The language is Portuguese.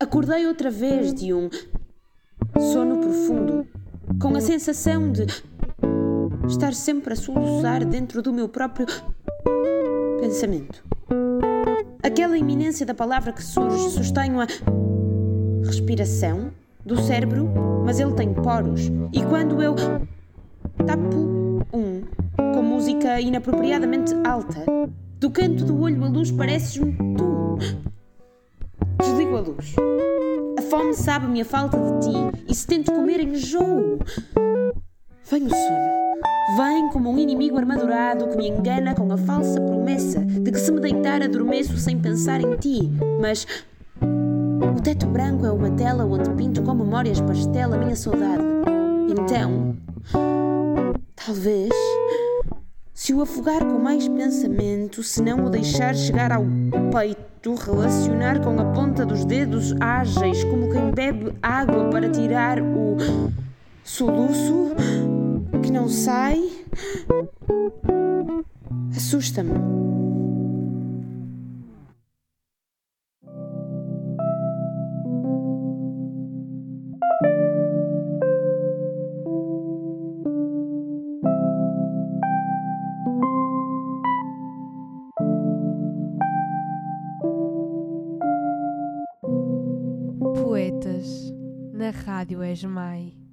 Acordei outra vez de um sono profundo, com a sensação de estar sempre a soluçar dentro do meu próprio pensamento. Aquela iminência da palavra que surge sustém a respiração do cérebro, mas ele tem poros. E quando eu tapo um com música inapropriadamente alta, do canto do olho a luz pareces-me tu. Desligo a luz. A fome sabe-me a falta de ti e se tento comer enjoo. Vem o sono. Vem como um inimigo armadurado que me engana com a falsa promessa de que se me deitar adormeço sem pensar em ti. Mas o teto branco é uma tela onde pinto com memórias pastel a minha saudade. Então, talvez, se o afogar com mais pensamento, se não o deixar chegar ao peito, relacionar com a ponta dos dedos ágeis, como quem bebe água para tirar o soluço que não sai, assusta-me. Poetas na Rádio Esmai.